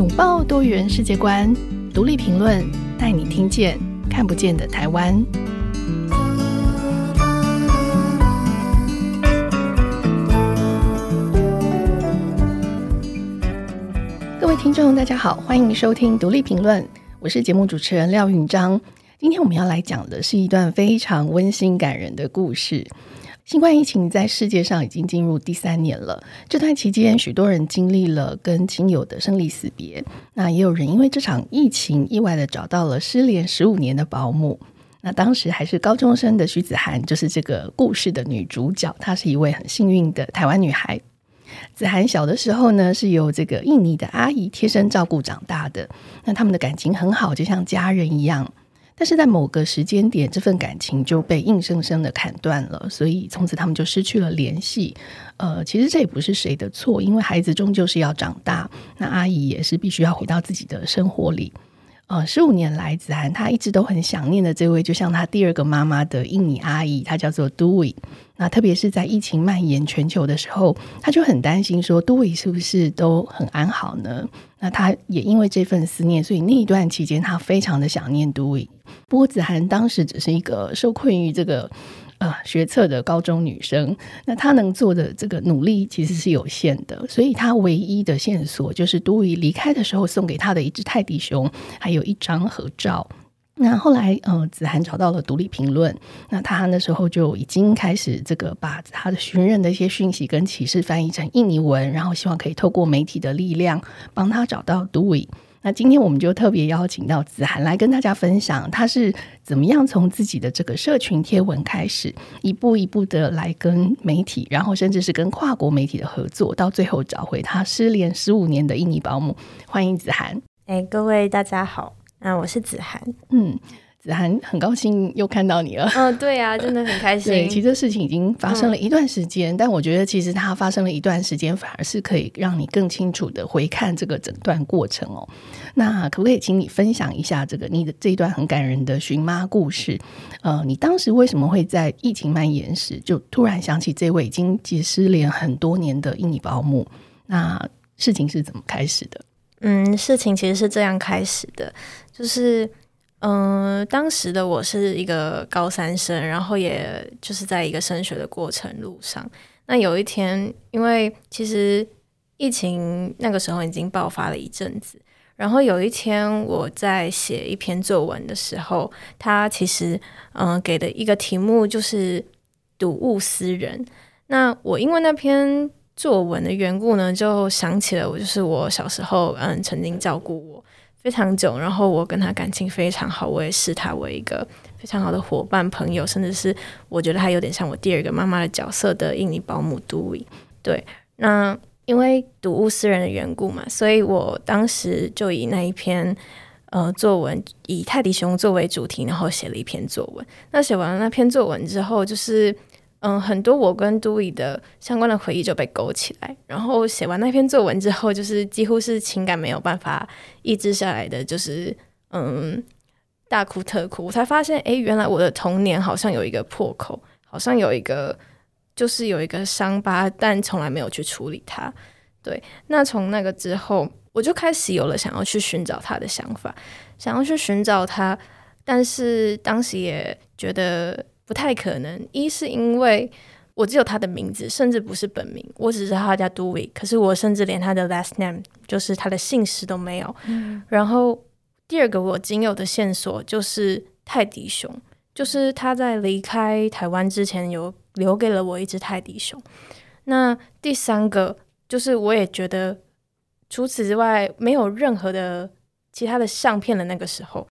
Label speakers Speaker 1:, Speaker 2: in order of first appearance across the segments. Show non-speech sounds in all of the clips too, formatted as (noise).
Speaker 1: 拥抱多元世界观，独立评论，带你听见看不见的台湾。各位听众，大家好，欢迎收听独立评论，我是节目主持人廖允章。今天我们要来讲的是一段非常温馨感人的故事。新冠疫情在世界上已经进入第三年了，这段期间，许多人经历了跟亲友的生离死别。那也有人因为这场疫情，意外的找到了失联十五年的保姆。那当时还是高中生的徐子涵，就是这个故事的女主角。她是一位很幸运的台湾女孩。子涵小的时候呢，是由这个印尼的阿姨贴身照顾长大的。那他们的感情很好，就像家人一样。但是在某个时间点，这份感情就被硬生生的砍断了，所以从此他们就失去了联系。呃，其实这也不是谁的错，因为孩子终究是要长大，那阿姨也是必须要回到自己的生活里。呃，十五年来，子涵他一直都很想念的这位，就像他第二个妈妈的印尼阿姨，她叫做 Dwi。那特别是在疫情蔓延全球的时候，他就很担心说，Dwi 是不是都很安好呢？那他也因为这份思念，所以那一段期间，他非常的想念 Dwi。不过，子涵当时只是一个受困于这个。啊，学测的高中女生，那她能做的这个努力其实是有限的，所以她唯一的线索就是都宇离开的时候送给她的一只泰迪熊，还有一张合照。那后来，呃，子涵找到了独立评论，那她那时候就已经开始这个把她的寻人的一些讯息跟启事翻译成印尼文，然后希望可以透过媒体的力量帮她找到都宇。那今天我们就特别邀请到子涵来跟大家分享，他是怎么样从自己的这个社群贴文开始，一步一步的来跟媒体，然后甚至是跟跨国媒体的合作，到最后找回他失联十五年的印尼保姆。欢迎子涵。
Speaker 2: 哎，各位大家好，那我是子涵。
Speaker 1: 嗯。子涵很高兴又看到你了。
Speaker 2: 嗯，对呀、啊，真的很开 (laughs) 心。
Speaker 1: 对，其实这事情已经发生了一段时间，嗯、但我觉得其实它发生了一段时间，反而是可以让你更清楚的回看这个整段过程哦。那可不可以请你分享一下这个你的这一段很感人的寻妈故事？呃，你当时为什么会在疫情蔓延时就突然想起这位已经失联很多年的印尼保姆？那事情是怎么开始的？
Speaker 2: 嗯，事情其实是这样开始的，就是。嗯、当时的我是一个高三生，然后也就是在一个升学的过程路上。那有一天，因为其实疫情那个时候已经爆发了一阵子，然后有一天我在写一篇作文的时候，他其实嗯、给的一个题目就是“睹物思人”。那我因为那篇作文的缘故呢，就想起了我就是我小时候嗯曾经照顾我。非常久，然后我跟他感情非常好，我也视他为一个非常好的伙伴、朋友，甚至是我觉得他有点像我第二个妈妈的角色的印尼保姆 Dwi。对，那因为睹物思人的缘故嘛，所以我当时就以那一篇呃作文，以泰迪熊作为主题，然后写了一篇作文。那写完了那篇作文之后，就是。嗯，很多我跟 Dwi 的相关的回忆就被勾起来，然后写完那篇作文之后，就是几乎是情感没有办法抑制下来的，就是嗯大哭特哭。我才发现，哎，原来我的童年好像有一个破口，好像有一个就是有一个伤疤，但从来没有去处理它。对，那从那个之后，我就开始有了想要去寻找他的想法，想要去寻找他，但是当时也觉得。不太可能。一是因为我只有他的名字，甚至不是本名，我只知道他叫 Dwi，可是我甚至连他的 last name，就是他的姓氏都没有。嗯。然后第二个我仅有的线索就是泰迪熊，就是他在离开台湾之前有留给了我一只泰迪熊。那第三个就是我也觉得除此之外没有任何的其他的相片的那个时候，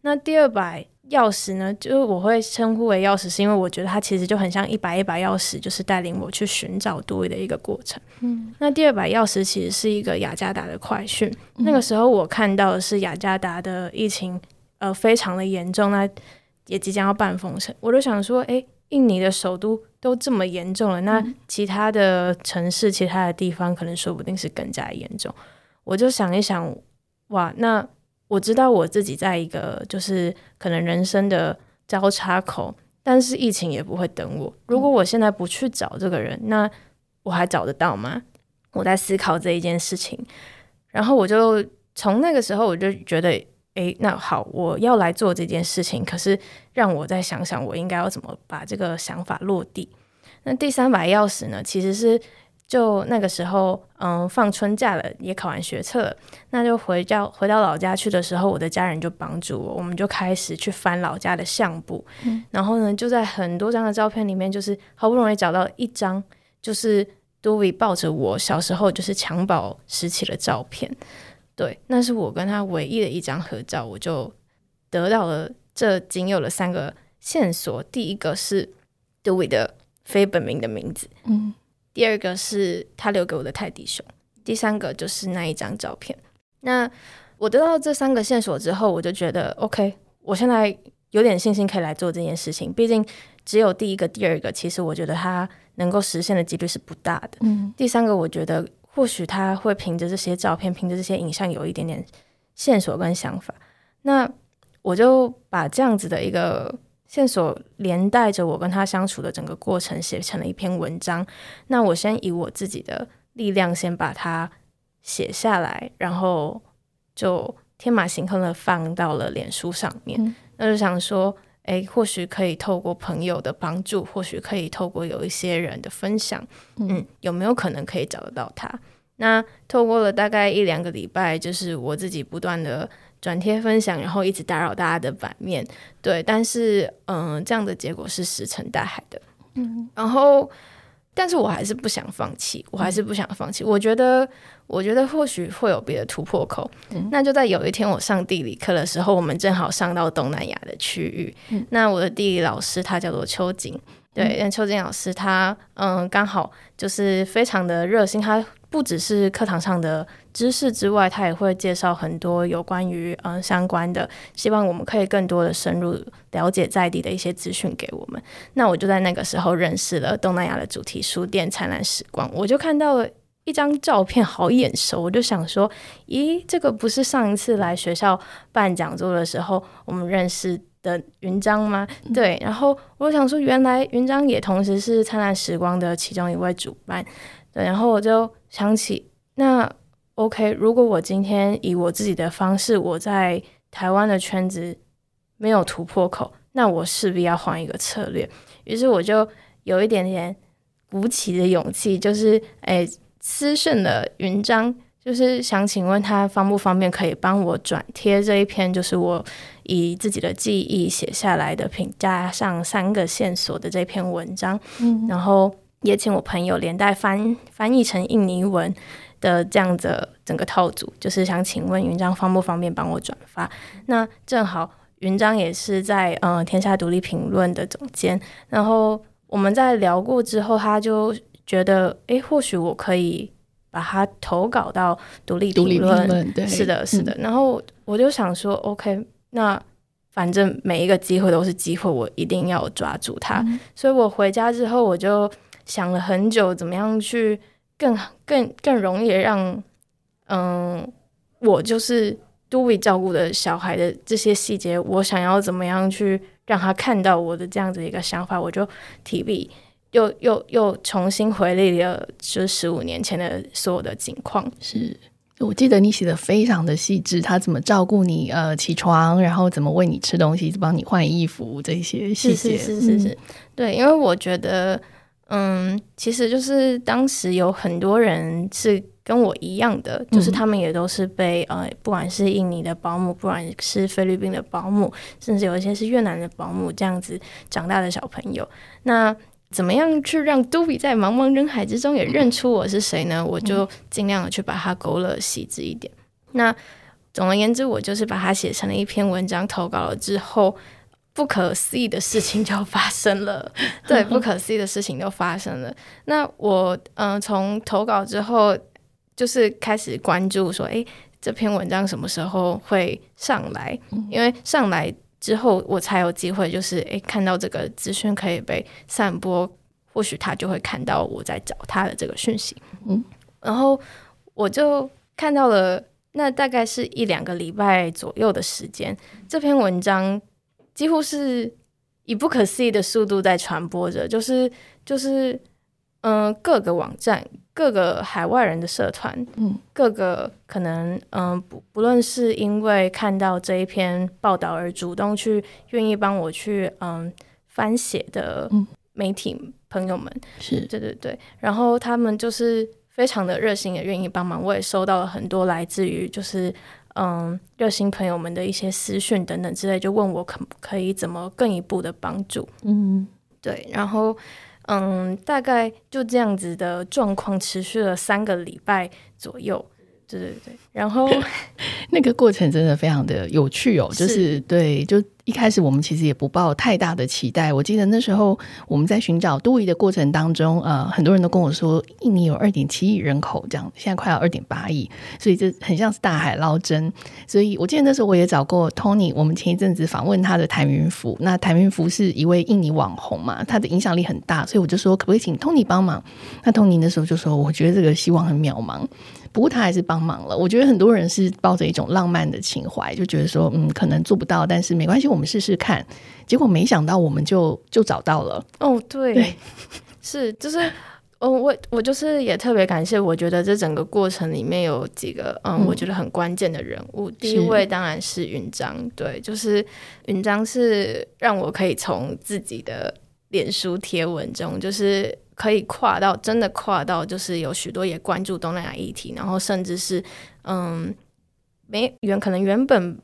Speaker 2: 那第二百。钥匙呢，就是我会称呼为钥匙，是因为我觉得它其实就很像一把一把钥匙，就是带领我去寻找 Dwi 的一个过程。嗯，那第二把钥匙其实是一个雅加达的快讯。嗯、那个时候我看到的是雅加达的疫情，呃，非常的严重，那也即将要半封城。我就想说，诶、欸，印尼的首都都这么严重了，那其他的城市、其他的地方可能说不定是更加严重。我就想一想，哇，那。我知道我自己在一个就是可能人生的交叉口，但是疫情也不会等我。如果我现在不去找这个人，那我还找得到吗？我在思考这一件事情。然后我就从那个时候我就觉得，诶，那好，我要来做这件事情。可是让我再想想，我应该要怎么把这个想法落地。那第三把钥匙呢，其实是。就那个时候，嗯，放春假了，也考完学测了，那就回家回到老家去的时候，我的家人就帮助我，我们就开始去翻老家的相簿，嗯、然后呢，就在很多张的照片里面，就是好不容易找到一张，就是 Dewey 抱着我小时候就是襁褓时期的照片，对，那是我跟他唯一的一张合照，我就得到了这仅有的三个线索，第一个是 Dewey 的非本名的名字，嗯。第二个是他留给我的泰迪熊，第三个就是那一张照片。那我得到这三个线索之后，我就觉得 OK，我现在有点信心可以来做这件事情。毕竟只有第一个、第二个，其实我觉得他能够实现的几率是不大的。嗯，第三个我觉得或许他会凭着这些照片、凭着这些影像有一点点线索跟想法。那我就把这样子的一个。线索连带着我跟他相处的整个过程写成了一篇文章。那我先以我自己的力量先把它写下来，然后就天马行空的放到了脸书上面。嗯、那就想说，诶，或许可以透过朋友的帮助，或许可以透过有一些人的分享，嗯，嗯，有没有可能可以找得到他？那透过了大概一两个礼拜，就是我自己不断的。转贴分享，然后一直打扰大家的版面，对，但是嗯，这样的结果是石沉大海的，嗯，然后，但是我还是不想放弃，我还是不想放弃，嗯、我觉得，我觉得或许会有别的突破口，嗯、那就在有一天我上地理课的时候，我们正好上到东南亚的区域，嗯、那我的地理老师他叫做秋瑾，对，因为秋瑾老师他嗯，刚好就是非常的热心，他。不只是课堂上的知识之外，他也会介绍很多有关于嗯相关的，希望我们可以更多的深入了解在地的一些资讯给我们。那我就在那个时候认识了东南亚的主题书店灿烂时光，我就看到了一张照片，好眼熟，我就想说，咦，这个不是上一次来学校办讲座的时候我们认识的云章吗？对，然后我想说，原来云章也同时是灿烂时光的其中一位主办。对，然后我就想起，那 OK，如果我今天以我自己的方式，我在台湾的圈子没有突破口，那我势必要换一个策略。于是我就有一点点鼓起的勇气，就是哎，私讯了云章，就是想请问他方不方便可以帮我转贴这一篇，就是我以自己的记忆写下来的，评加上三个线索的这篇文章，嗯，然后。也请我朋友连带翻翻译成印尼文的这样子整个套组，就是想请问云章方不方便帮我转发？那正好云章也是在呃天下独立评论的总监，然后我们在聊过之后，他就觉得，诶，或许我可以把它投稿到独立评论。对，是的，是的。嗯、然后我就想说，OK，那反正每一个机会都是机会，我一定要抓住它。嗯、所以我回家之后，我就。想了很久，怎么样去更更更容易让，嗯，我就是 Dewey 照顾的小孩的这些细节，我想要怎么样去让他看到我的这样子一个想法，我就提笔又又又重新回忆了，就十五年前的所有的情况。
Speaker 1: 是我记得你写的非常的细致，他怎么照顾你，呃，起床，然后怎么喂你吃东西，帮你换衣服，这些细节，
Speaker 2: 是是是是，嗯、对，因为我觉得。嗯，其实就是当时有很多人是跟我一样的，嗯、就是他们也都是被呃，不管是印尼的保姆，不管是菲律宾的保姆，甚至有一些是越南的保姆，这样子长大的小朋友。那怎么样去让 Dewey 在茫茫人海之中也认出我是谁呢？嗯、我就尽量的去把它勾勒细致一点。那总而言之，我就是把它写成了一篇文章，投稿了之后。不可思议的事情就发生了，对，不可思议的事情就发生了。那我嗯，从投稿之后，就是开始关注说，诶，这篇文章什么时候会上来？因为上来之后，我才有机会，就是诶，看到这个资讯可以被散播，或许他就会看到我在找他的这个讯息。嗯，然后我就看到了，那大概是一两个礼拜左右的时间，这篇文章。几乎是以不可思议的速度在传播着，就是就是，嗯、呃，各个网站、各个海外人的社团，嗯，各个可能，嗯、呃，不不论是因为看到这一篇报道而主动去愿意帮我去，嗯、呃，翻写的媒体朋友们，
Speaker 1: 是
Speaker 2: 对对对，然后他们就是非常的热心，也愿意帮忙。我也收到了很多来自于就是，嗯、呃，热心朋友们的一些私讯等等之类，就问我可不可以怎么更一步的帮助，嗯，对，然后。嗯，大概就这样子的状况持续了三个礼拜左右。对对对，然后 (laughs)
Speaker 1: 那个过程真的非常的有趣哦，就是对，就一开始我们其实也不抱太大的期待。我记得那时候我们在寻找 DOUI 的过程当中，呃，很多人都跟我说，印尼有二点七亿人口，这样现在快要二点八亿，所以这很像是大海捞针。所以我记得那时候我也找过 Tony，我们前一阵子访问他的谭云福，那谭云福是一位印尼网红嘛，他的影响力很大，所以我就说可不可以请 Tony 帮忙？那 Tony 那时候就说，我觉得这个希望很渺茫。不过他还是帮忙了。我觉得很多人是抱着一种浪漫的情怀，就觉得说，嗯，可能做不到，但是没关系，我们试试看。结果没想到，我们就就找到了。
Speaker 2: 哦，对，对 (laughs) 是，就是，哦，我我就是也特别感谢。我觉得这整个过程里面有几个，嗯，嗯我觉得很关键的人物。第一位当然是云章，对，就是云章是让我可以从自己的脸书贴文中，就是。可以跨到真的跨到，就是有许多也关注东南亚议题，然后甚至是嗯，没原可能原本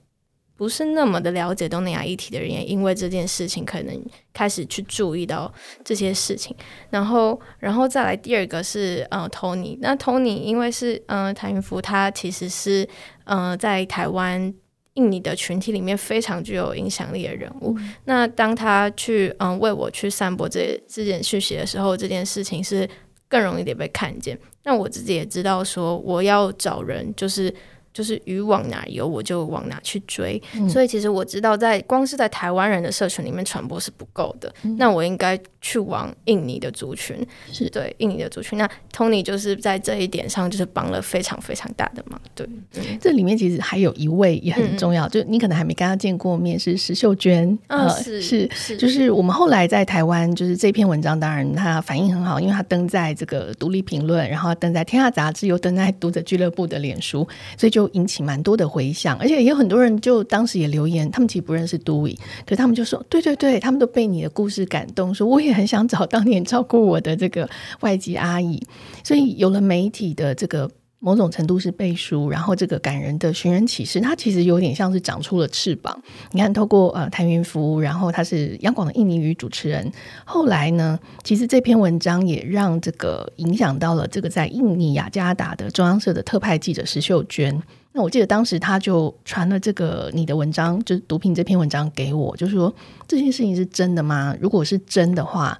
Speaker 2: 不是那么的了解东南亚议题的人，也因为这件事情可能开始去注意到这些事情。然后，然后再来第二个是呃，Tony。那 Tony 因为是嗯，谭云福，他其实是嗯、呃，在台湾。印尼的群体里面非常具有影响力的人物，嗯、那当他去嗯为我去散播这这件讯息的时候，这件事情是更容易的被看见。那我自己也知道说，我要找人就是。就是鱼往哪游，我就往哪去追。嗯、所以其实我知道，在光是在台湾人的社群里面传播是不够的。嗯、那我应该去往印尼的族群，是对印尼的族群。那 Tony 就是在这一点上，就是帮了非常非常大的忙。对，嗯、
Speaker 1: 这里面其实还有一位也很重要，嗯、就你可能还没跟他见过面，是石秀娟。
Speaker 2: 嗯、呃，是是是，
Speaker 1: 就是我们后来在台湾，就是这篇文章，当然他反应很好，因为他登在这个独立评论，然后登在天下杂志，又登在读者俱乐部的脸书，所以就。都引起蛮多的回响，而且也有很多人就当时也留言，他们其实不认识 Doi，可他们就说，对对对，他们都被你的故事感动，说我也很想找当年照顾我的这个外籍阿姨，所以有了媒体的这个。某种程度是背书，然后这个感人的寻人启事，它其实有点像是长出了翅膀。你看，透过呃谭云福，然后他是央广的印尼语主持人，后来呢，其实这篇文章也让这个影响到了这个在印尼雅加达的中央社的特派记者石秀娟。那我记得当时他就传了这个你的文章，就是读评这篇文章给我，就说这件事情是真的吗？如果是真的话。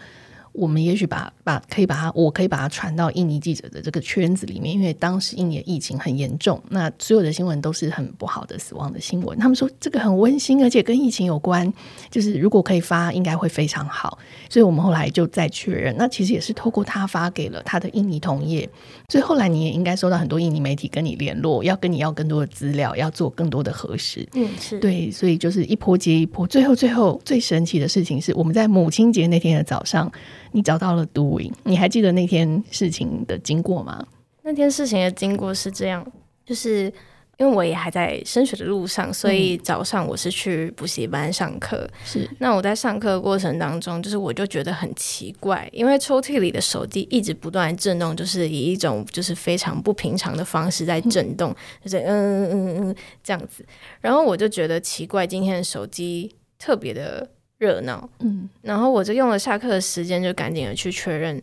Speaker 1: 我们也许把把可以把它，我可以把它传到印尼记者的这个圈子里面，因为当时印尼疫情很严重，那所有的新闻都是很不好的死亡的新闻。他们说这个很温馨，而且跟疫情有关，就是如果可以发，应该会非常好。所以我们后来就再确认，那其实也是透过他发给了他的印尼同业，所以后来你也应该收到很多印尼媒体跟你联络，要跟你要更多的资料，要做更多的核实。
Speaker 2: 嗯，是
Speaker 1: 对，所以就是一波接一波，最后最后最神奇的事情是我们在母亲节那天的早上。你找到了 Doing，你还记得那天事情的经过吗？
Speaker 2: 那天事情的经过是这样，就是因为我也还在升学的路上，所以早上我是去补习班上课。是，那我在上课的过程当中，就是我就觉得很奇怪，因为抽屉里的手机一直不断震动，就是以一种就是非常不平常的方式在震动，嗯、就是嗯嗯嗯嗯这样子。然后我就觉得奇怪，今天的手机特别的。热闹，嗯，然后我就用了下课的时间，就赶紧的去确认。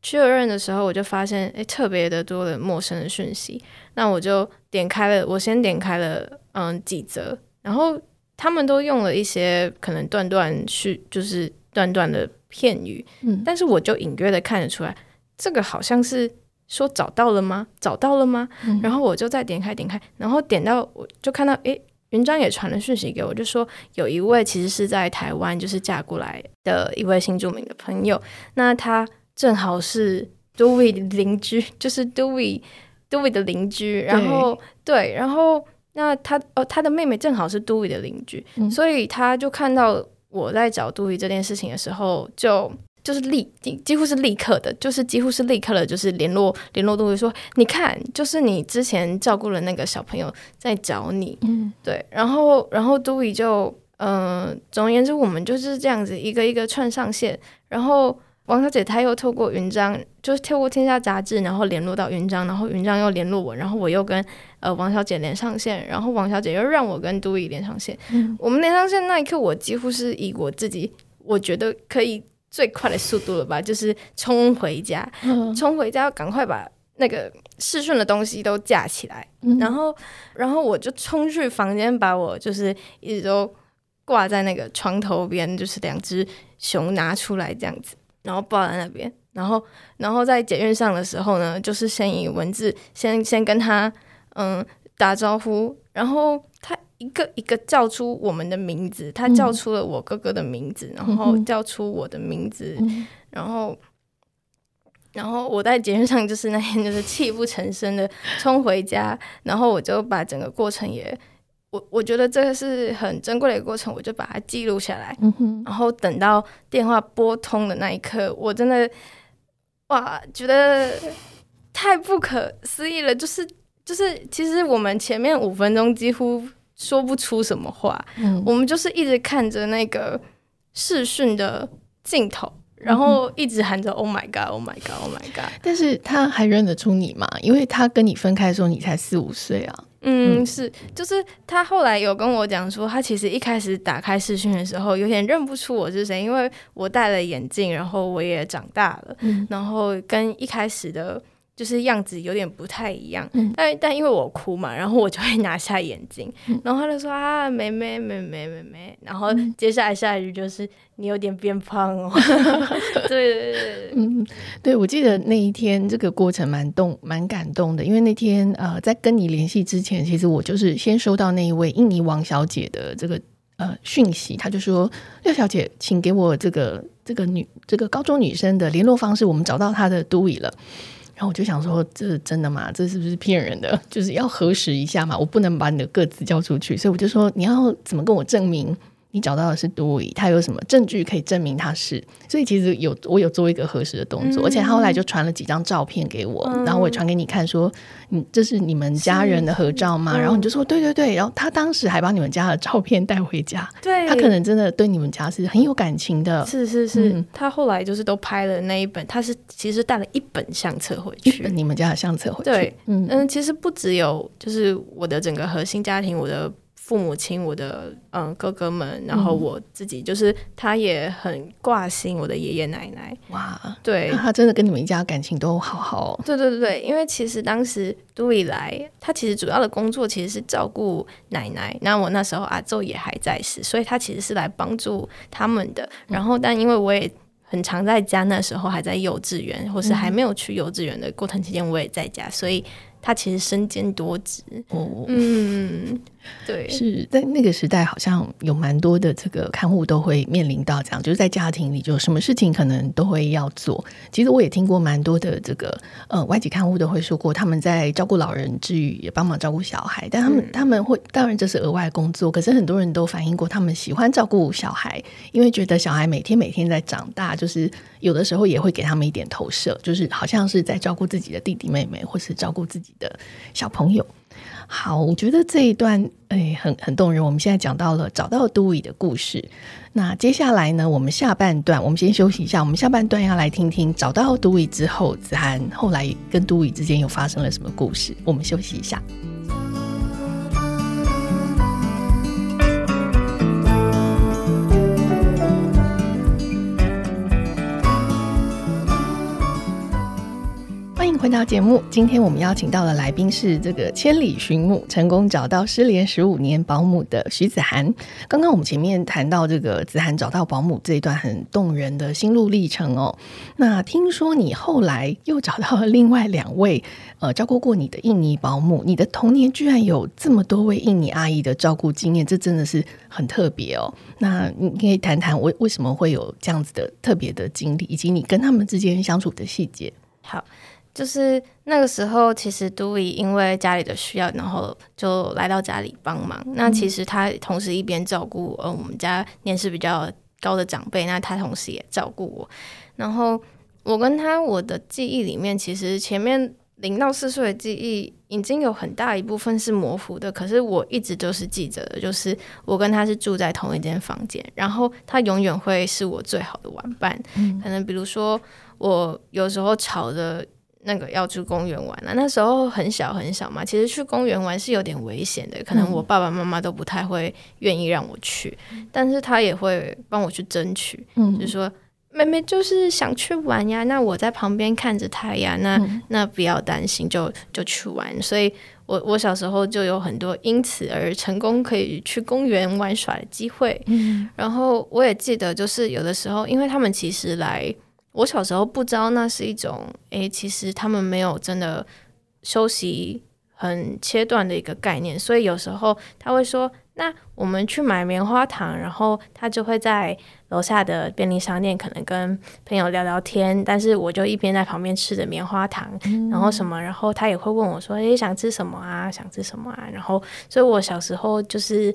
Speaker 2: 确认的时候，我就发现，哎，特别的多的陌生的讯息。那我就点开了，我先点开了，嗯，几则，然后他们都用了一些可能断断续，就是断断的片语，嗯，但是我就隐约的看得出来，这个好像是说找到了吗？找到了吗？嗯，然后我就再点开点开，然后点到我就看到，哎。云章也传了讯息给我，就说有一位其实是在台湾，就是嫁过来的一位新住民的朋友，那他正好是 DOUI (laughs) 的邻居，就是 DOUI DOUI 的邻居，然后对，对，然后那他哦，他的妹妹正好是 DOUI 的邻居，嗯、所以他就看到我在找 DOUI 这件事情的时候，就就是立几几乎是立刻的，就是几乎是立刻的，就是联络联络都会说，你看，就是你之前照顾了那个小朋友在找你，嗯，对，然后然后都比就，嗯、呃，总而言之，我们就是这样子一个一个串上线，然后王小姐她又透过云章，就是透过天下杂志，然后联络到云章，然后云章又联络我，然后我又跟呃王小姐连上线，然后王小姐又让我跟都 o 连上线，嗯，我们连上线那一刻，我几乎是以我自己我觉得可以。最快的速度了吧，就是冲回家，冲回家要赶快把那个试顺的东西都架起来，嗯、然后，然后我就冲去房间，把我就是一直都挂在那个床头边，就是两只熊拿出来这样子，然后抱在那边，然后，然后在检阅上的时候呢，就是先以文字先先跟他嗯打招呼，然后他。一个一个叫出我们的名字，他叫出了我哥哥的名字，嗯、然后叫出我的名字，嗯、然后，然后我在节目上就是那天就是泣不成声的冲回家，然后我就把整个过程也，我我觉得这个是很珍贵的一个过程，我就把它记录下来，嗯、然后等到电话拨通的那一刻，我真的哇，觉得太不可思议了，就是就是，其实我们前面五分钟几乎。说不出什么话，嗯、我们就是一直看着那个视讯的镜头，然后一直喊着 “Oh my God, Oh my God, Oh my God”。
Speaker 1: 但是他还认得出你吗？因为他跟你分开的时候，你才四五岁啊。
Speaker 2: 嗯，嗯是，就是他后来有跟我讲说，他其实一开始打开视讯的时候，有点认不出我是谁，因为我戴了眼镜，然后我也长大了，嗯、然后跟一开始的。就是样子有点不太一样，嗯、但但因为我哭嘛，然后我就会拿下眼镜，嗯、然后他就说啊，妹妹妹妹妹妹，然后接下来下一句就是你有点变胖哦，(laughs) 对对对，
Speaker 1: 嗯，对，我记得那一天这个过程蛮动蛮感动的，因为那天呃在跟你联系之前，其实我就是先收到那一位印尼王小姐的这个呃讯息，她就说廖小姐，请给我这个这个女这个高中女生的联络方式，我们找到她的 Dewey 了。然后我就想说，这是真的吗？这是不是骗人的？(laughs) 就是要核实一下嘛，我不能把你的个子交出去，所以我就说，你要怎么跟我证明？你找到的是多疑，他有什么证据可以证明他是？所以其实有我有做一个核实的动作，嗯、而且他后来就传了几张照片给我，嗯、然后我也传给你看，说你这是你们家人的合照吗？然后你就说对对对，然后他当时还把你们家的照片带回家，对，他可能真的对你们家是很有感情的。
Speaker 2: 是是是，嗯、他后来就是都拍了那一本，他是其实带了一本相册回去，
Speaker 1: 你们家的相册回去。
Speaker 2: 对，嗯嗯，其实不只有就是我的整个核心家庭，我的。父母亲，我的嗯哥哥们，然后我自己，就是他也很挂心我的爷爷奶奶。哇，对，
Speaker 1: 他真的跟你们一家感情都好好。
Speaker 2: 对对对对，因为其实当时都以来，他其实主要的工作其实是照顾奶奶。那我那时候阿昼也还在世，所以他其实是来帮助他们的。然后，但因为我也很常在家，那时候还在幼稚园，或是还没有去幼稚园的过程期间，我也在家，所以。他其实身兼多职哦，嗯，对，
Speaker 1: 是在那个时代，好像有蛮多的这个看护都会面临到这样，就是在家庭里，就什么事情可能都会要做。其实我也听过蛮多的这个呃外籍看护都会说过，他们在照顾老人之余，也帮忙照顾小孩。但他们、嗯、他们会，当然这是额外工作，可是很多人都反映过，他们喜欢照顾小孩，因为觉得小孩每天每天在长大，就是有的时候也会给他们一点投射，就是好像是在照顾自己的弟弟妹妹，或是照顾自己的小朋友，好，我觉得这一段诶、很很动人。我们现在讲到了找到杜伟的故事，那接下来呢，我们下半段我们先休息一下，我们下半段要来听听找到杜伟之后，子涵后来跟杜伟之间又发生了什么故事。我们休息一下。回到节目，今天我们邀请到的来宾是这个千里寻母，成功找到失联十五年保姆的徐子涵。刚刚我们前面谈到这个子涵找到保姆这一段很动人的心路历程哦。那听说你后来又找到了另外两位呃照顾过你的印尼保姆，你的童年居然有这么多位印尼阿姨的照顾经验，这真的是很特别哦。那你可以谈谈为为什么会有这样子的特别的经历，以及你跟他们之间相处的细节。
Speaker 2: 好。就是那个时候，其实 Dewey 因为家里的需要，然后就来到家里帮忙。那其实他同时一边照顾呃我们家年事比较高的长辈，那他同时也照顾我。然后我跟他，我的记忆里面，其实前面零到四岁的记忆已经有很大一部分是模糊的，可是我一直都是记着的，就是我跟他是住在同一间房间，然后他永远会是我最好的玩伴。嗯、可能比如说我有时候吵着。那个要去公园玩了，那时候很小很小嘛，其实去公园玩是有点危险的，可能我爸爸妈妈都不太会愿意让我去，嗯、但是他也会帮我去争取，嗯，就说妹妹就是想去玩呀，那我在旁边看着她呀，那、嗯、那不要担心，就就去玩。所以我我小时候就有很多因此而成功可以去公园玩耍的机会，嗯，然后我也记得就是有的时候，因为他们其实来。我小时候不知道那是一种，诶、欸，其实他们没有真的休息很切断的一个概念，所以有时候他会说：“那我们去买棉花糖。”然后他就会在楼下的便利商店可能跟朋友聊聊天，但是我就一边在旁边吃着棉花糖，嗯、然后什么，然后他也会问我说：“诶、欸，想吃什么啊？想吃什么啊？”然后，所以我小时候就是。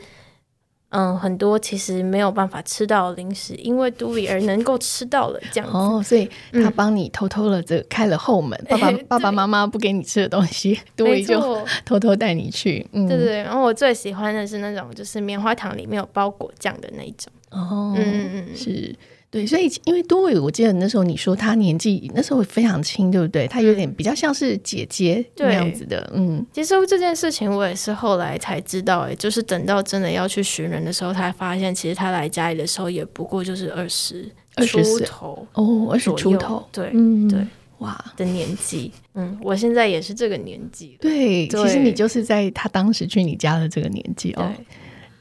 Speaker 2: 嗯，很多其实没有办法吃到零食，因为 Dewey 而能够吃到了这样子。
Speaker 1: 哦，所以他帮你偷偷的这开了后门，嗯、爸爸、(laughs) 欸、爸爸妈妈不给你吃的东西，Dewey 就 (laughs) 偷偷带你去。嗯，
Speaker 2: 对对对。然后我最喜欢的是那种就是棉花糖里面有包果酱的那一种。
Speaker 1: 哦，嗯嗯嗯，是。对，所以因为多伟，我记得那时候你说他年纪那时候非常轻，对不对？他有点比较像是姐姐那样子的，嗯。
Speaker 2: 其实这件事情我也是后来才知道，哎，就是等到真的要去寻人的时候，才发现其实他来家里的时候也不过就是二十出头
Speaker 1: 哦，二十出头，
Speaker 2: 对，嗯，对，哇的年纪，嗯，我现在也是这个年纪，
Speaker 1: 对，其实你就是在他当时去你家的这个年纪哦。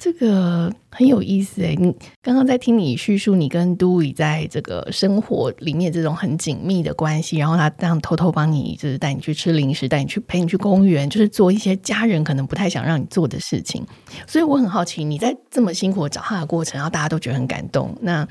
Speaker 1: 这个很有意思诶，你刚刚在听你叙述你跟 Dewey 在这个生活里面这种很紧密的关系，然后他这样偷偷帮你，就是带你去吃零食，带你去陪你去公园，就是做一些家人可能不太想让你做的事情。所以我很好奇，你在这么辛苦找他的过程，然后大家都觉得很感动，那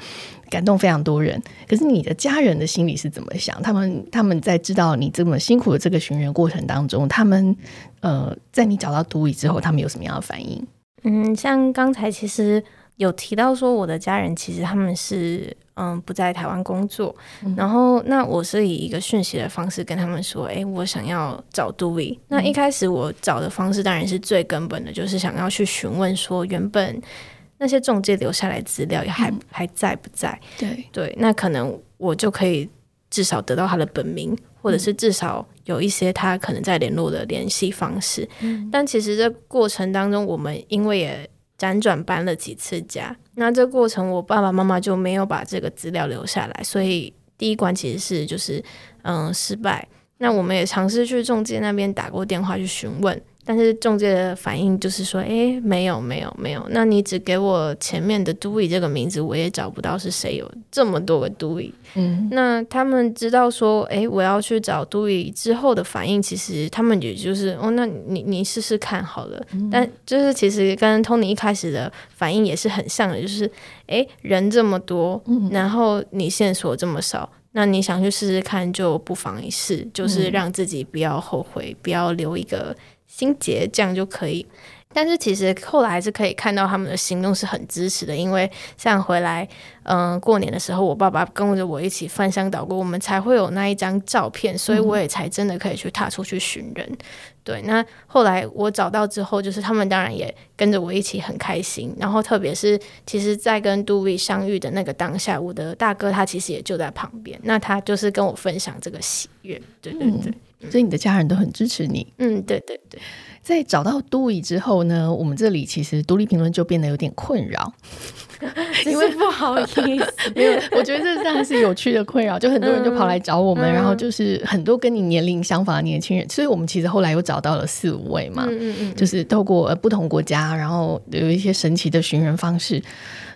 Speaker 1: 感动非常多人。可是你的家人的心里是怎么想？他们他们在知道你这么辛苦的这个寻人过程当中，他们呃，在你找到 Dewey 之后，他们有什么样的反应？
Speaker 2: 嗯，像刚才其实有提到说，我的家人其实他们是嗯不在台湾工作，嗯、然后那我是以一个讯息的方式跟他们说，哎，我想要找 Dewey。嗯、那一开始我找的方式当然是最根本的，就是想要去询问说，原本那些中介留下来资料也还、嗯、还在不在？
Speaker 1: 对
Speaker 2: 对，那可能我就可以至少得到他的本名。或者是至少有一些他可能在联络的联系方式，嗯、但其实这过程当中，我们因为也辗转搬了几次家，那这过程我爸爸妈妈就没有把这个资料留下来，所以第一关其实是就是嗯失败。那我们也尝试去中介那边打过电话去询问。但是中介的反应就是说，哎，没有，没有，没有。那你只给我前面的 Dewey 这个名字，我也找不到是谁有这么多个 Dewey。嗯，那他们知道说，哎，我要去找 Dewey 之后的反应，其实他们也就是，哦，那你你试试看好了。嗯、但就是其实跟 Tony 一开始的反应也是很像的，就是，哎，人这么多，然后你线索这么少，那你想去试试看，就不妨一试，就是让自己不要后悔，不要留一个。心结这样就可以，但是其实后来还是可以看到他们的行动是很支持的，因为像回来，嗯、呃，过年的时候，我爸爸跟着我一起翻箱倒柜，我们才会有那一张照片，所以我也才真的可以去踏出去寻人。嗯、对，那后来我找到之后，就是他们当然也跟着我一起很开心，然后特别是其实，在跟 Dewey 相遇的那个当下，我的大哥他其实也就在旁边，那他就是跟我分享这个喜悦，对对对。嗯
Speaker 1: 所以你的家人都很支持你。
Speaker 2: 嗯，对对对。
Speaker 1: 在找到 Dewey 之后呢，我们这里其实独立评论就变得有点困扰，(laughs)
Speaker 2: 因为不好意思，(laughs)
Speaker 1: 没有，我觉得这这样是有趣的困扰，就很多人就跑来找我们，嗯、然后就是很多跟你年龄相仿的年轻人，所以我们其实后来又找到了四五位嘛，嗯嗯嗯，就是透过不同国家，然后有一些神奇的寻人方式，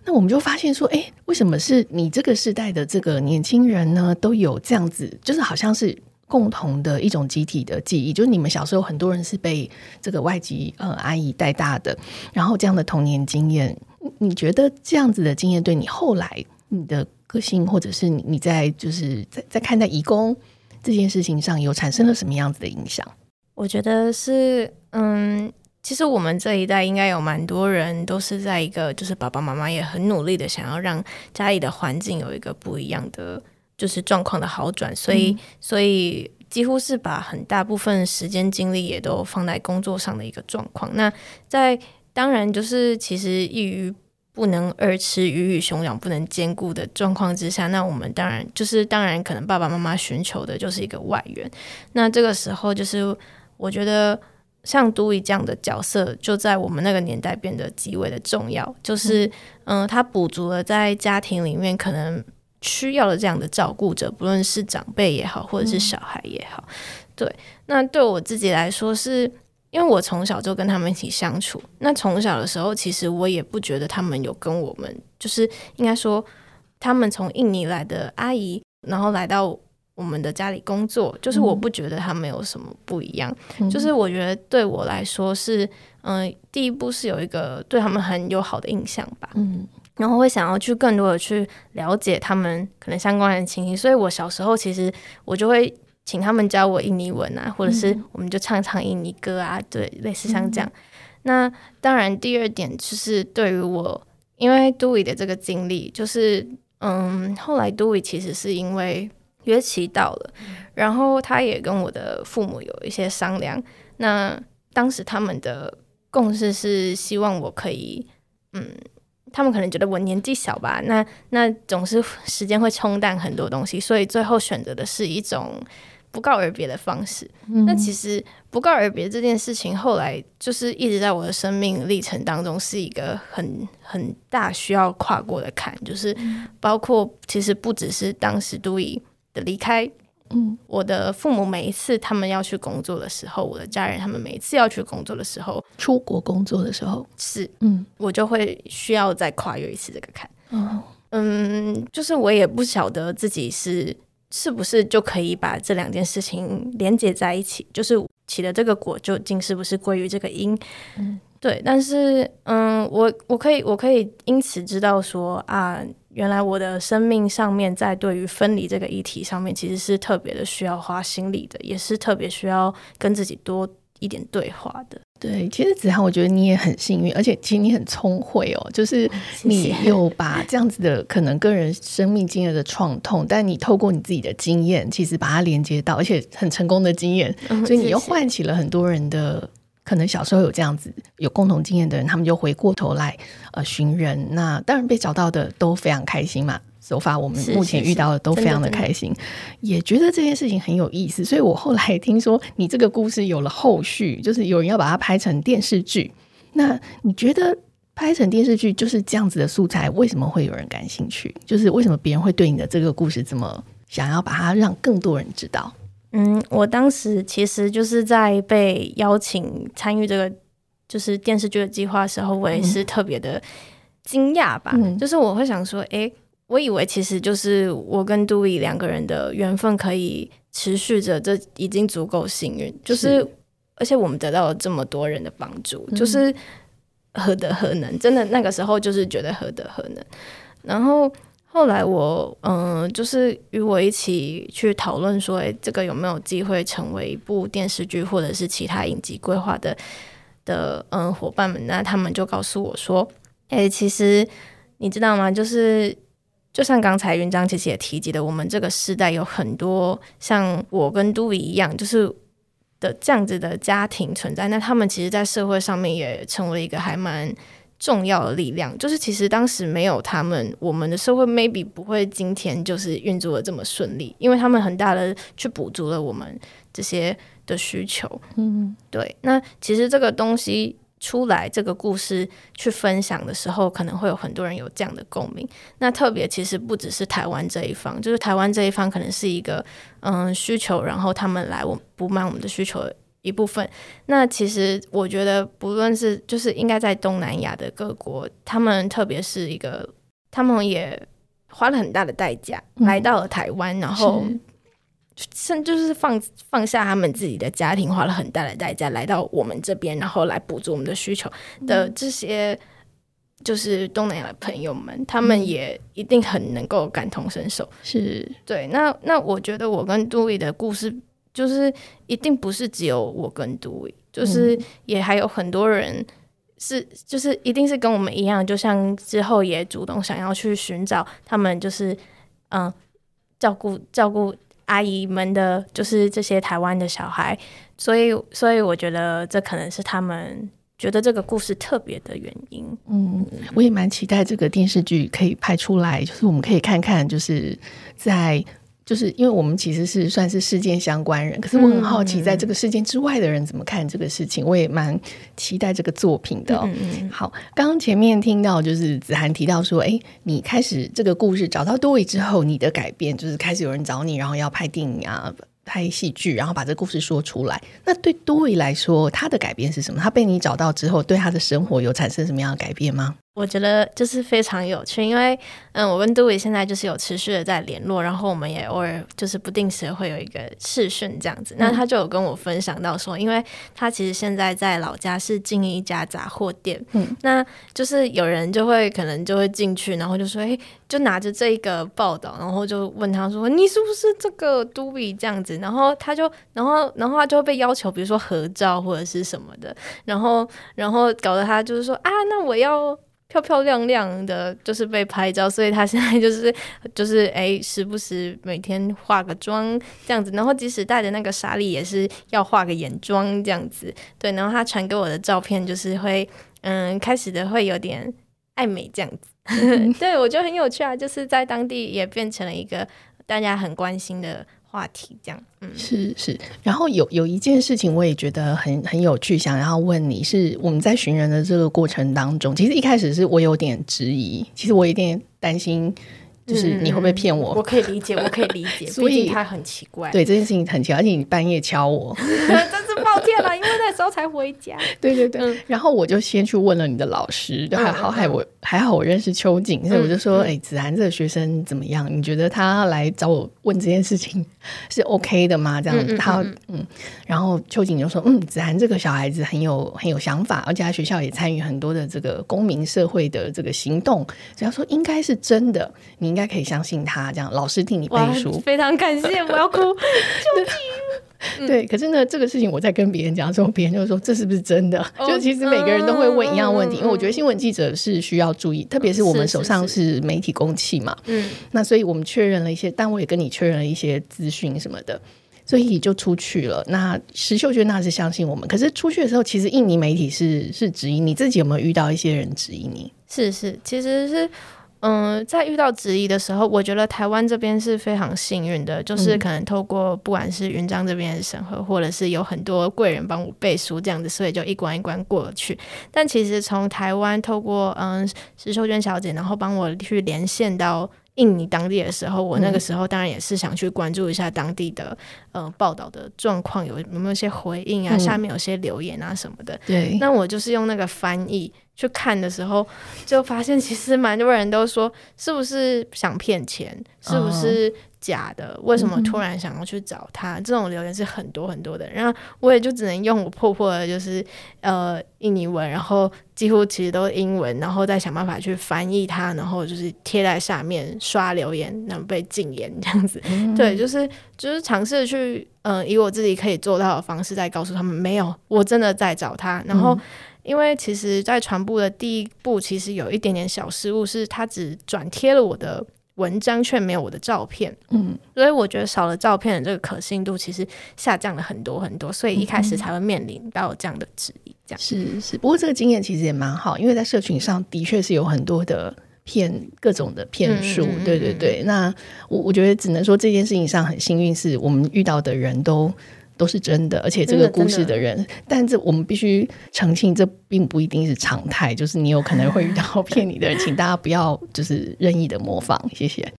Speaker 1: 那我们就发现说，哎，为什么是你这个时代的这个年轻人呢，都有这样子，就是好像是。共同的一种集体的记忆，就是你们小时候很多人是被这个外籍呃阿姨带大的，然后这样的童年经验，你觉得这样子的经验对你后来你的个性，或者是你你在就是在在看待移工这件事情上，有产生了什么样子的影响？
Speaker 2: 我觉得是，嗯，其实我们这一代应该有蛮多人都是在一个，就是爸爸妈妈也很努力的想要让家里的环境有一个不一样的。就是状况的好转，所以、嗯、所以几乎是把很大部分时间精力也都放在工作上的一个状况。那在当然就是其实一于不能二吃，鱼与熊掌不能兼顾的状况之下，那我们当然就是当然可能爸爸妈妈寻求的就是一个外援。那这个时候就是我觉得。像都一这样的角色，就在我们那个年代变得极为的重要。就是，嗯、呃，他补足了在家庭里面可能需要的这样的照顾者，不论是长辈也好，或者是小孩也好。嗯、对，那对我自己来说是，是因为我从小就跟他们一起相处。那从小的时候，其实我也不觉得他们有跟我们，就是应该说，他们从印尼来的阿姨，然后来到。我们的家里工作，就是我不觉得他们有什么不一样，嗯、就是我觉得对我来说是，嗯、呃，第一步是有一个对他们很友好的印象吧，嗯，然后会想要去更多的去了解他们可能相关的情形，所以我小时候其实我就会请他们教我印尼文啊，或者是我们就唱唱印尼歌啊，对，类似像这样。嗯、那当然，第二点就是对于我，因为都伊的这个经历，就是嗯，后来都伊其实是因为。约期到了，然后他也跟我的父母有一些商量。那当时他们的共识是希望我可以，嗯，他们可能觉得我年纪小吧，那那总是时间会冲淡很多东西，所以最后选择的是一种不告而别的方式。嗯、那其实不告而别这件事情，后来就是一直在我的生命历程当中是一个很很大需要跨过的坎，就是包括其实不只是当时都伊的离开，嗯，我的父母每一次他们要去工作的时候，我的家人他们每一次要去工作的时候，
Speaker 1: 出国工作的时候，
Speaker 2: 是，嗯，我就会需要再跨越一次这个坎，哦，嗯，就是我也不晓得自己是是不是就可以把这两件事情连接在一起，就是起的这个果究竟是不是归于这个因，嗯，对，但是，嗯，我我可以我可以因此知道说啊。原来我的生命上面，在对于分离这个议题上面，其实是特别的需要花心力的，也是特别需要跟自己多一点对话的。
Speaker 1: 对，其实子涵，我觉得你也很幸运，而且其实你很聪慧哦，就是你有把这样子的可能个人生命经验的创痛，但你透过你自己的经验，其实把它连接到，而且很成功的经验，所以你又唤起了很多人的。可能小时候有这样子有共同经验的人，他们就回过头来呃寻人。那当然被找到的都非常开心嘛。手法我们目前遇到的都非常的开心，也觉得这件事情很有意思。所以我后来听说你这个故事有了后续，就是有人要把它拍成电视剧。那你觉得拍成电视剧就是这样子的素材，为什么会有人感兴趣？就是为什么别人会对你的这个故事这么想要把它让更多人知道？
Speaker 2: 嗯，我当时其实就是在被邀请参与这个就是电视剧的计划的时候，我也是特别的惊讶吧。嗯、就是我会想说，哎、欸，我以为其实就是我跟杜伊两个人的缘分可以持续着，这已经足够幸运。就是，是而且我们得到了这么多人的帮助，嗯、就是何德何能？真的那个时候就是觉得何德何能，然后。后来我嗯、就是与我一起去讨论说，诶，这个有没有机会成为一部电视剧，或者是其他影集规划的的嗯、伙伴们，那他们就告诉我说，诶，其实你知道吗？就是就像刚才云章其实也提及的，我们这个时代有很多像我跟都伊一样，就是的这样子的家庭存在，那他们其实，在社会上面也成为一个还蛮。重要的力量，就是其实当时没有他们，我们的社会 maybe 不会今天就是运作的这么顺利，因为他们很大的去补足了我们这些的需求。嗯，对。那其实这个东西出来，这个故事去分享的时候，可能会有很多人有这样的共鸣。那特别其实不只是台湾这一方，就是台湾这一方可能是一个嗯需求，然后他们来我补满我们的需求。一部分，那其实我觉得，不论是就是应该在东南亚的各国，他们特别是一个，他们也花了很大的代价、嗯、来到了台湾，然后甚就是放放下他们自己的家庭，花了很大的代价来到我们这边，然后来补足我们的需求的这些，就是东南亚的朋友们，他们也一定很能够感同身受。是对，那那我觉得我跟杜丽的故事。就是一定不是只有我跟杜伟，就是也还有很多人是，就是一定是跟我们一样，就像之后也主动想要去寻找他们，就是嗯，照顾照顾阿姨们的，就是这些台湾的小孩，所以所以我觉得这可能是他们觉得这个故事特别的原因。
Speaker 1: 嗯，我也蛮期待这个电视剧可以拍出来，就是我们可以看看，就是在。就是因为我们其实是算是事件相关人，可是我很好奇，在这个事件之外的人怎么看这个事情，我也蛮期待这个作品的。嗯好，刚刚前面听到就是子涵提到说，哎，你开始这个故事找到多维之后，你的改变就是开始有人找你，然后要拍电影啊、拍戏剧，然后把这个故事说出来。那对多维来说，他的改变是什么？他被你找到之后，对他的生活有产生什么样的改变吗？
Speaker 2: 我觉得就是非常有趣，因为嗯，我跟杜伟现在就是有持续的在联络，然后我们也偶尔就是不定时会有一个视讯这样子。那他就有跟我分享到说，因为他其实现在在老家是经营一家杂货店，嗯，那就是有人就会可能就会进去，然后就说，哎，就拿着这一个报道，然后就问他说，你是不是这个杜比这样子？然后他就，然后，然后他就会被要求，比如说合照或者是什么的，然后，然后搞得他就是说，啊，那我要。漂漂亮亮的，就是被拍照，所以她现在就是 (laughs) 就是哎，时不时每天化个妆这样子，然后即使带着那个纱丽，也是要化个眼妆这样子。对，然后她传给我的照片，就是会嗯，开始的会有点爱美这样子。嗯、(laughs) 对，我觉得很有趣啊，就是在当地也变成了一个大家很关心的。话题这样，嗯，
Speaker 1: 是是，然后有有一件事情我也觉得很很有趣，想要问你是我们在寻人的这个过程当中，其实一开始是我有点质疑，其实我有点担心。就是你会不会骗我？
Speaker 2: 我可以理解，我可以理解。(laughs) 所以他很奇怪，
Speaker 1: 对这件事情很奇怪，而且你半夜敲我，(laughs)
Speaker 2: 真是抱歉了，因为那时候才回家。(laughs)
Speaker 1: 对对对、嗯，然后我就先去问了你的老师，就还好，还我还好，我认识秋瑾，所以我就说，哎、子涵这个学生怎么样？你觉得他来找我问这件事情是 OK 的吗？这样子，他嗯，嗯，然后秋瑾就说，嗯，子涵这个小孩子很有很有想法，而且他学校也参与很多的这个公民社会的这个行动，所以他说应该是真的，你。应该可以相信他，这样老师替你背书，
Speaker 2: 非常感谢，我要哭。(laughs)
Speaker 1: 对，(laughs) 对，可是呢，这个事情我在跟别人讲的时候，别人就说这是不是真的？哦、就其实每个人都会问一样问题，嗯、因为我觉得新闻记者是需要注意，特别是我们手上是媒体公器嘛。嗯，那所以我们确认了一些，但我也跟你确认了一些资讯什么的，所以就出去了。那石秀娟那是相信我们，可是出去的时候，其实印尼媒体是是质疑你自己有没有遇到一些人质疑你？
Speaker 2: 是是，其实是。嗯，在遇到质疑的时候，我觉得台湾这边是非常幸运的，就是可能透过不管是云章这边的审核，或者是有很多贵人帮我背书这样子，所以就一关一关过去。但其实从台湾透过嗯石秀娟小姐，然后帮我去连线到印尼当地的时候，我那个时候当然也是想去关注一下当地的呃报道的状况，有有没有一些回应啊，下面有些留言啊什么的。
Speaker 1: 对，
Speaker 2: 那我就是用那个翻译。去看的时候，就发现其实蛮多人都说，是不是想骗钱？是不是假的？为什么突然想要去找他？这种留言是很多很多的。然后我也就只能用我破破的，就是呃印尼文，然后几乎其实都是英文，然后再想办法去翻译它，然后就是贴在下面刷留言，然后被禁言这样子。对，就是就是尝试去嗯、呃、以我自己可以做到的方式，再告诉他们，没有，我真的在找他。然后。因为其实，在传播的第一步，其实有一点点小失误，是他只转贴了我的文章，却没有我的照片。嗯，所以我觉得少了照片的这个可信度，其实下降了很多很多，所以一开始才会面临到这样的质疑。这样
Speaker 1: 是是，不过这个经验其实也蛮好，因为在社群上的确是有很多的骗各种的骗术。嗯、对对对，那我我觉得只能说这件事情上很幸运，是我们遇到的人都。都是真的，而且这个故事的人，但这我们必须澄清，这并不一定是常态，就是你有可能会遇到骗你的人，请大家不要就是任意的模仿，谢谢。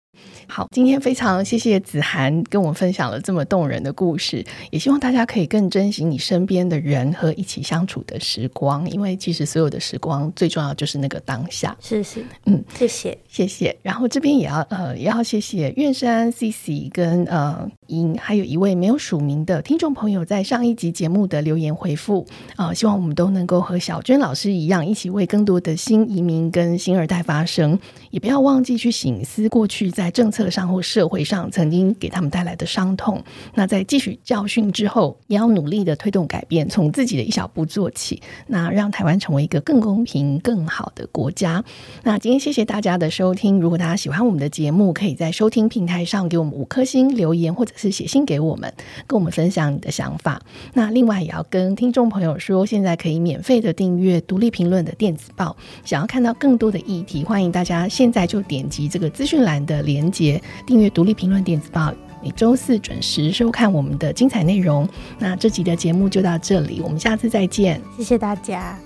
Speaker 1: 好，今天非常谢谢子涵跟我们分享了这么动人的故事，也希望大家可以更珍惜你身边的人和一起相处的时光，因为其实所有的时光最重要就是那个当下。
Speaker 2: 是是，嗯，谢谢
Speaker 1: 谢谢。然后这边也要呃也要谢谢苑山 CC 跟呃还有一位没有署名的听众朋友在上一集节目的留言回复啊、希望我们都能够和小娟老师一样，一起为更多的新移民跟新二代发声，也不要忘记去省思过去。在政策上或社会上曾经给他们带来的伤痛。那在汲取教训之后，也要努力的推动改变，从自己的一小步做起，那让台湾成为一个更公平、更好的国家。那今天谢谢大家的收听，如果大家喜欢我们的节目，可以在收听平台上给我们五颗星留言，或者是写信给我们，跟我们分享你的想法。那另外也要跟听众朋友说，现在可以免费的订阅独立评论的电子报，想要看到更多的议题，欢迎大家现在就点击这个资讯栏的连接，订阅独立评论电子报，每周四准时收看我们的精彩内容。那这集的节目就到这里，我们下次再见，
Speaker 2: 谢谢大家。